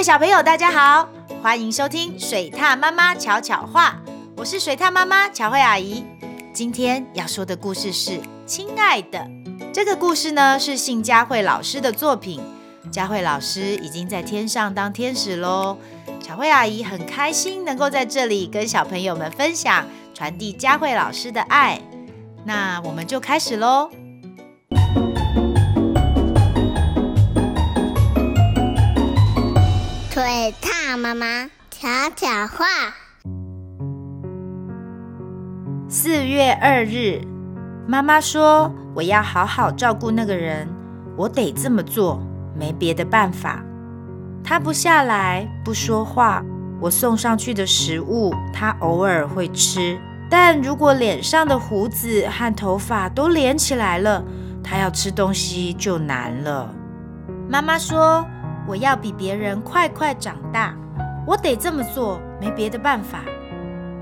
位小朋友，大家好，欢迎收听水獭妈妈巧巧话，我是水獭妈妈巧慧阿姨。今天要说的故事是《亲爱的》。这个故事呢是信佳慧老师的作品，佳慧老师已经在天上当天使喽。巧慧阿姨很开心能够在这里跟小朋友们分享，传递佳慧老师的爱。那我们就开始喽。水獭妈妈悄悄话。四月二日，妈妈说：“我要好好照顾那个人，我得这么做，没别的办法。”他不下来，不说话，我送上去的食物，他偶尔会吃。但如果脸上的胡子和头发都连起来了，他要吃东西就难了。妈妈说。我要比别人快快长大，我得这么做，没别的办法。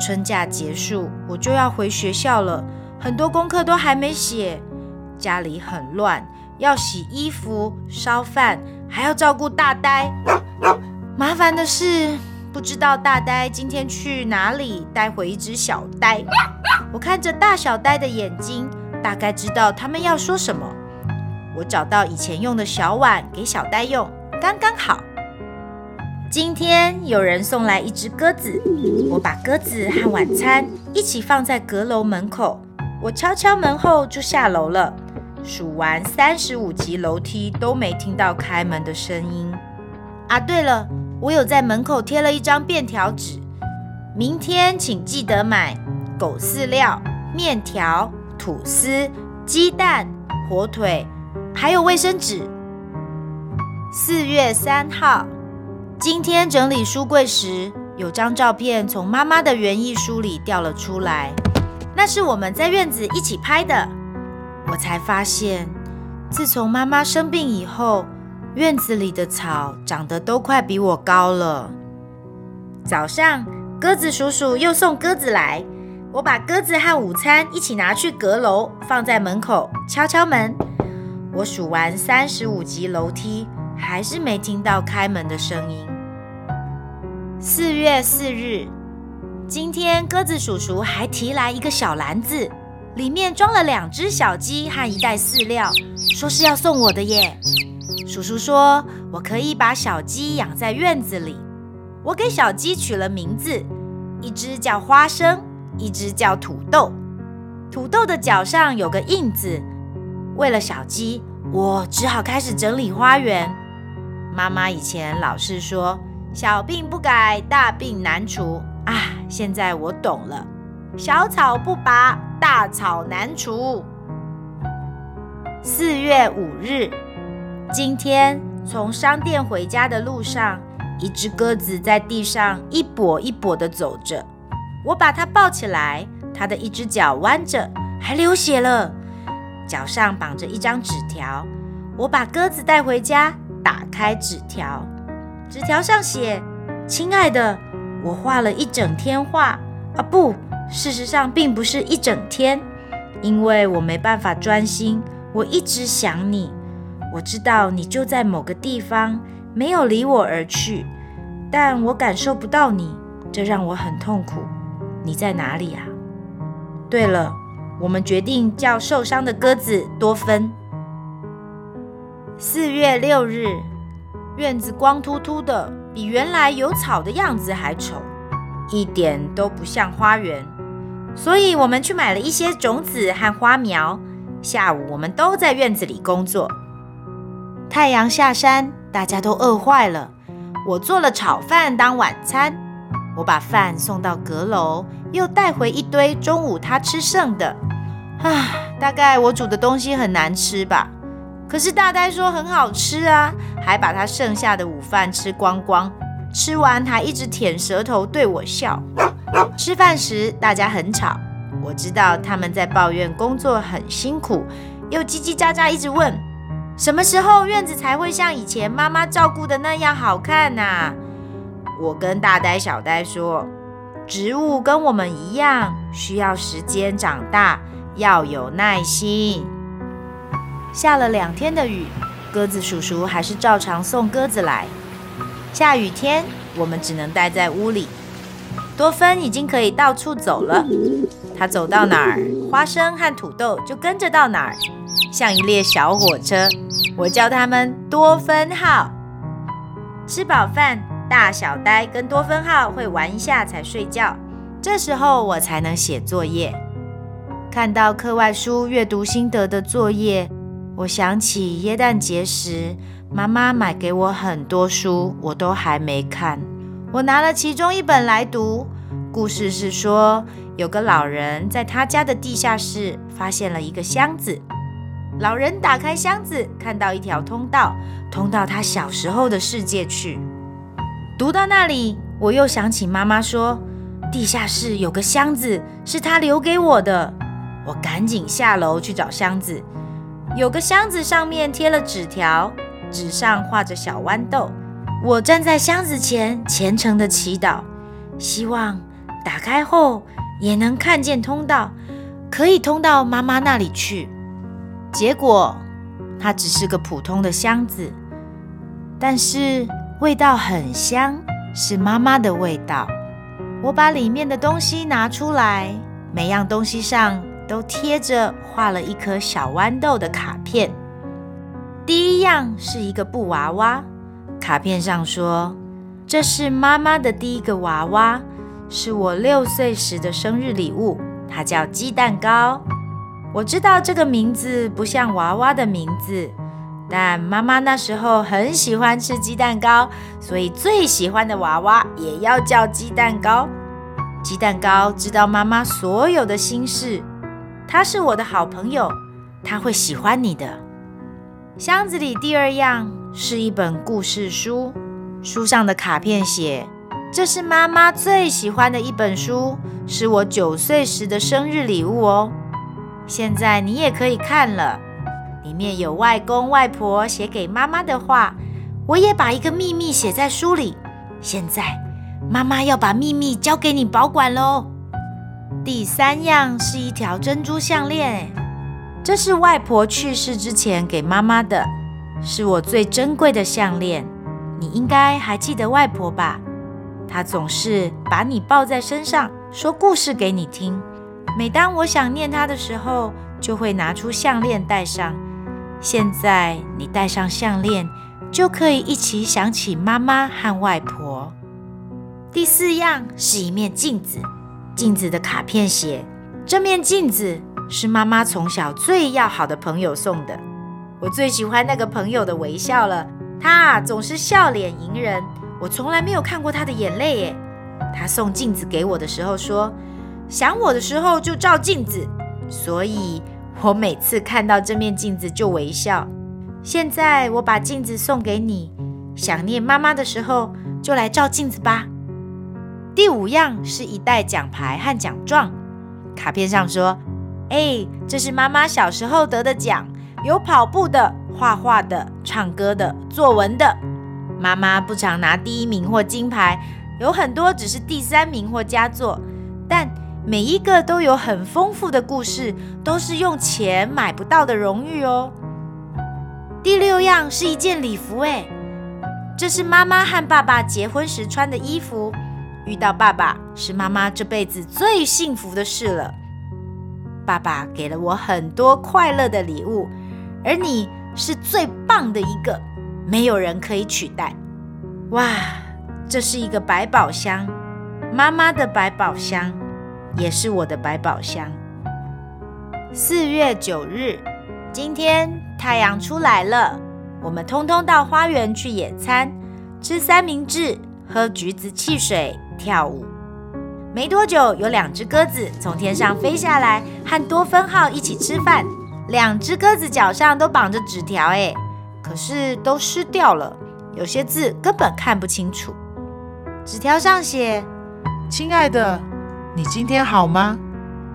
春假结束，我就要回学校了，很多功课都还没写，家里很乱，要洗衣服、烧饭，还要照顾大呆。麻烦的是，不知道大呆今天去哪里带回一只小呆。我看着大小呆的眼睛，大概知道他们要说什么。我找到以前用的小碗给小呆用。刚刚好。今天有人送来一只鸽子，我把鸽子和晚餐一起放在阁楼门口。我敲敲门后就下楼了。数完三十五级楼梯都没听到开门的声音。啊，对了，我有在门口贴了一张便条纸，明天请记得买狗饲料、面条、吐司、鸡蛋、火腿，还有卫生纸。四月三号，今天整理书柜时，有张照片从妈妈的园艺书里掉了出来。那是我们在院子一起拍的。我才发现，自从妈妈生病以后，院子里的草长得都快比我高了。早上，鸽子叔叔又送鸽子来，我把鸽子和午餐一起拿去阁楼，放在门口，敲敲门。我数完三十五级楼梯。还是没听到开门的声音。四月四日，今天鸽子叔叔还提来一个小篮子，里面装了两只小鸡和一袋饲料，说是要送我的耶。叔叔说我可以把小鸡养在院子里。我给小鸡取了名字，一只叫花生，一只叫土豆。土豆的脚上有个印子。为了小鸡，我只好开始整理花园。妈妈以前老是说“小病不改，大病难除”啊，现在我懂了，“小草不拔，大草难除”。四月五日，今天从商店回家的路上，一只鸽子在地上一跛一跛地走着，我把它抱起来，它的一只脚弯着，还流血了，脚上绑着一张纸条，我把鸽子带回家。打开纸条，纸条上写：“亲爱的，我画了一整天画啊，不，事实上并不是一整天，因为我没办法专心，我一直想你。我知道你就在某个地方，没有离我而去，但我感受不到你，这让我很痛苦。你在哪里啊？对了，我们决定叫受伤的鸽子多芬。”四月六日，院子光秃秃的，比原来有草的样子还丑，一点都不像花园。所以我们去买了一些种子和花苗。下午我们都在院子里工作。太阳下山，大家都饿坏了。我做了炒饭当晚餐。我把饭送到阁楼，又带回一堆中午他吃剩的。啊，大概我煮的东西很难吃吧。可是大呆说很好吃啊，还把他剩下的午饭吃光光，吃完还一直舔舌头对我笑。吃饭时大家很吵，我知道他们在抱怨工作很辛苦，又叽叽喳喳一直问，什么时候院子才会像以前妈妈照顾的那样好看啊？我跟大呆小呆说，植物跟我们一样，需要时间长大，要有耐心。下了两天的雨，鸽子叔叔还是照常送鸽子来。下雨天，我们只能待在屋里。多芬已经可以到处走了，他走到哪儿，花生和土豆就跟着到哪儿，像一列小火车。我叫他们多芬号。吃饱饭，大小呆跟多芬号会玩一下才睡觉，这时候我才能写作业。看到课外书阅读心得的作业，我想起耶诞节时，妈妈买给我很多书，我都还没看。我拿了其中一本来读，故事是说有个老人在他家的地下室发现了一个箱子。老人打开箱子，看到一条通道，通到他小时候的世界去。读到那里，我又想起妈妈说，地下室有个箱子是她留给我的。我赶紧下楼去找箱子，有个箱子上面贴了纸条，纸上画着小豌豆。我站在箱子前，虔诚地祈祷，希望打开后也能看见通道，可以通到妈妈那里去。结果，它只是个普通的箱子，但是味道很香，是妈妈的味道。我把里面的东西拿出来，每样东西上。都贴着画了一颗小豌豆的卡片。第一样是一个布娃娃，卡片上说：“这是妈妈的第一个娃娃，是我六岁时的生日礼物，它叫鸡蛋糕。”我知道这个名字不像娃娃的名字，但妈妈那时候很喜欢吃鸡蛋糕，所以最喜欢的娃娃也要叫鸡蛋糕。鸡蛋糕知道妈妈所有的心事。他是我的好朋友，他会喜欢你的。箱子里第二样是一本故事书，书上的卡片写：“这是妈妈最喜欢的一本书，是我九岁时的生日礼物哦。”现在你也可以看了，里面有外公外婆写给妈妈的话，我也把一个秘密写在书里。现在妈妈要把秘密交给你保管喽。第三样是一条珍珠项链，这是外婆去世之前给妈妈的，是我最珍贵的项链。你应该还记得外婆吧？她总是把你抱在身上，说故事给你听。每当我想念她的时候，就会拿出项链戴上。现在你戴上项链，就可以一起想起妈妈和外婆。第四样是一面镜子。镜子的卡片写：“这面镜子是妈妈从小最要好的朋友送的。我最喜欢那个朋友的微笑了，他总是笑脸迎人。我从来没有看过他的眼泪耶。他送镜子给我的时候说：‘想我的时候就照镜子。’所以我每次看到这面镜子就微笑。现在我把镜子送给你，想念妈妈的时候就来照镜子吧。”第五样是一袋奖牌和奖状，卡片上说：“哎，这是妈妈小时候得的奖，有跑步的、画画的、唱歌的、作文的。妈妈不常拿第一名或金牌，有很多只是第三名或佳作，但每一个都有很丰富的故事，都是用钱买不到的荣誉哦。”第六样是一件礼服，哎，这是妈妈和爸爸结婚时穿的衣服。遇到爸爸是妈妈这辈子最幸福的事了。爸爸给了我很多快乐的礼物，而你是最棒的一个，没有人可以取代。哇，这是一个百宝箱，妈妈的百宝箱，也是我的百宝箱。四月九日，今天太阳出来了，我们通通到花园去野餐，吃三明治，喝橘子汽水。跳舞，没多久，有两只鸽子从天上飞下来，和多芬号一起吃饭。两只鸽子脚上都绑着纸条，哎，可是都湿掉了，有些字根本看不清楚。纸条上写：“亲爱的，你今天好吗？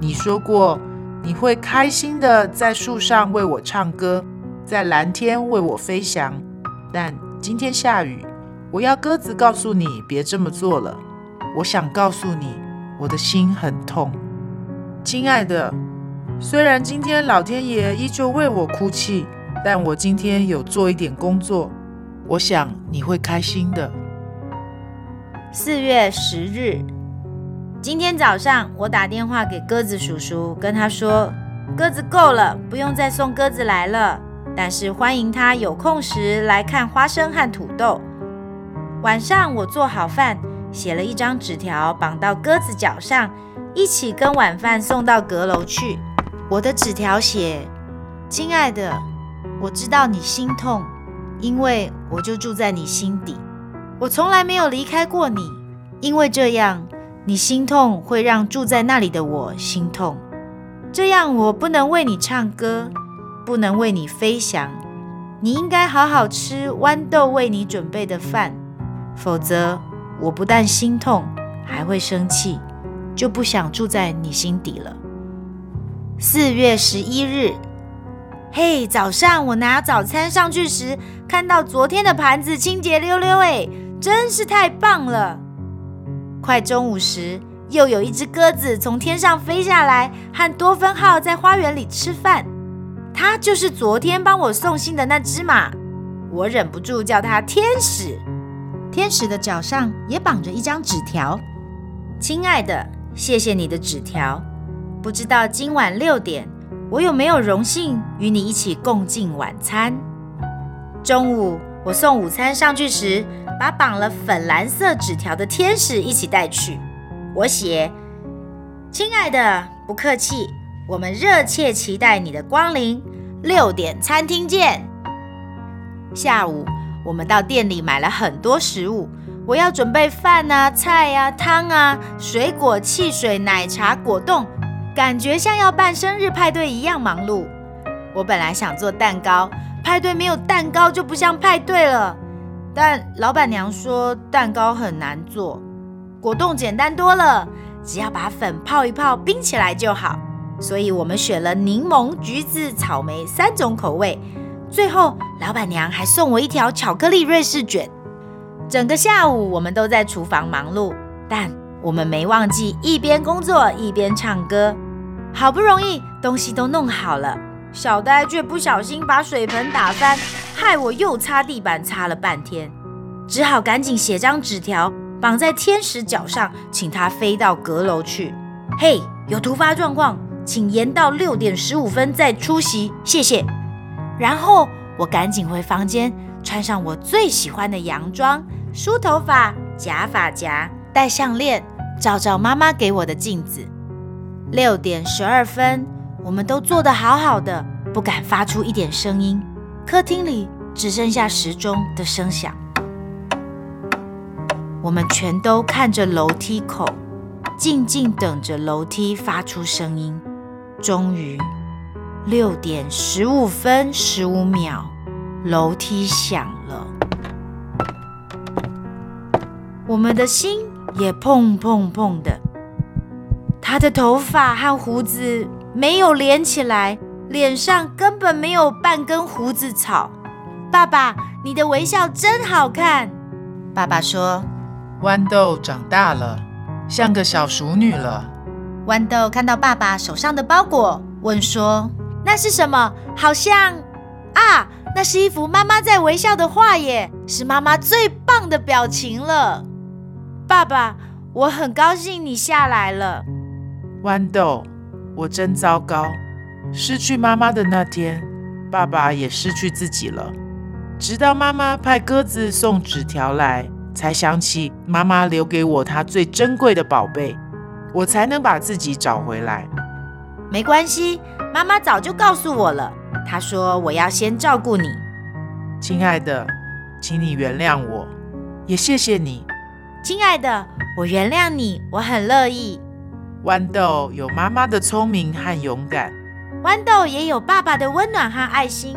你说过你会开心的在树上为我唱歌，在蓝天为我飞翔，但今天下雨，我要鸽子告诉你别这么做了。”我想告诉你，我的心很痛，亲爱的。虽然今天老天爷依旧为我哭泣，但我今天有做一点工作，我想你会开心的。四月十日，今天早上我打电话给鸽子叔叔，跟他说：“鸽子够了，不用再送鸽子来了。但是欢迎他有空时来看花生和土豆。”晚上我做好饭，写了一张纸条绑到鸽子脚上，一起跟晚饭送到阁楼去。我的纸条写：“亲爱的，我知道你心痛，因为我就住在你心底。”我从来没有离开过你，因为这样你心痛会让住在那里的我心痛。这样我不能为你唱歌，不能为你飞翔。你应该好好吃豌豆为你准备的饭，否则我不但心痛，还会生气，就不想住在你心底了。四月十一日，嘿，早上我拿早餐上去时，看到昨天的盘子清洁溜溜，哎。真是太棒了！快中午时，又有一只鸽子从天上飞下来，和多芬号在花园里吃饭。它就是昨天帮我送信的那只马，我忍不住叫它天使。天使的脚上也绑着一张纸条：“亲爱的，谢谢你的纸条。不知道今晚六点，我有没有荣幸与你一起共进晚餐？”中午我送午餐上去时，把绑了粉蓝色纸条的天使一起带去。我写：“亲爱的，不客气，我们热切期待你的光临。六点餐厅见。”下午，我们到店里买了很多食物。我要准备饭啊、菜啊、汤啊、水果、汽水、奶茶、果冻，感觉像要办生日派对一样忙碌。我本来想做蛋糕，派对没有蛋糕就不像派对了。但老板娘说蛋糕很难做，果冻简单多了，只要把粉泡一泡，冰起来就好。所以我们选了柠檬、橘子、草莓三种口味。最后，老板娘还送我一条巧克力瑞士卷。整个下午，我们都在厨房忙碌，但我们没忘记一边工作一边唱歌。好不容易东西都弄好了。小呆却不小心把水盆打翻，害我又擦地板擦了半天，只好赶紧写张纸条绑在天使脚上，请他飞到阁楼去。嘿，有突发状况，请延到六点十五分再出席，谢谢。然后我赶紧回房间，穿上我最喜欢的洋装，梳头发，夹发夹，戴项链，照照妈妈给我的镜子。六点十二分。我们都坐得好好的，不敢发出一点声音。客厅里只剩下时钟的声响。我们全都看着楼梯口，静静等着楼梯发出声音。终于，六点十五分十五秒，楼梯响了。我们的心也砰砰砰的。他的头发和胡子。没有连起来，脸上根本没有半根胡子草。爸爸，你的微笑真好看。爸爸说：“豌豆长大了，像个小熟女了。”豌豆看到爸爸手上的包裹，问说：“那是什么？好像……啊，那是一幅妈妈在微笑的画耶，是妈妈最棒的表情了。”爸爸，我很高兴你下来了。豌豆。我真糟糕，失去妈妈的那天，爸爸也失去自己了。直到妈妈派鸽子送纸条来，才想起妈妈留给我她最珍贵的宝贝，我才能把自己找回来。没关系，妈妈早就告诉我了。她说我要先照顾你，亲爱的，请你原谅我，也谢谢你，亲爱的，我原谅你，我很乐意。豌豆有妈妈的聪明和勇敢，豌豆也有爸爸的温暖和爱心。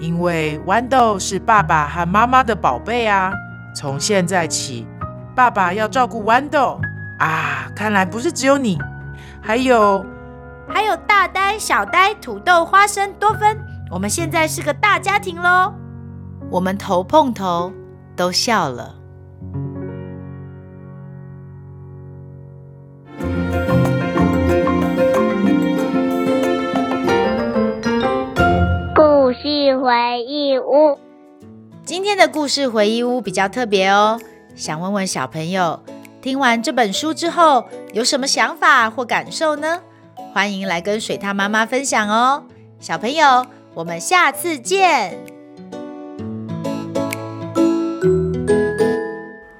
因为豌豆是爸爸和妈妈的宝贝啊！从现在起，爸爸要照顾豌豆啊！看来不是只有你，还有还有大呆、小呆、土豆、花生、多芬。我们现在是个大家庭喽！我们头碰头，都笑了。故事回忆屋，今天的故事回忆屋比较特别哦，想问问小朋友，听完这本书之后有什么想法或感受呢？欢迎来跟水獭妈妈分享哦。小朋友，我们下次见。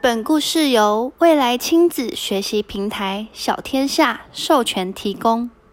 本故事由未来亲子学习平台小天下授权提供。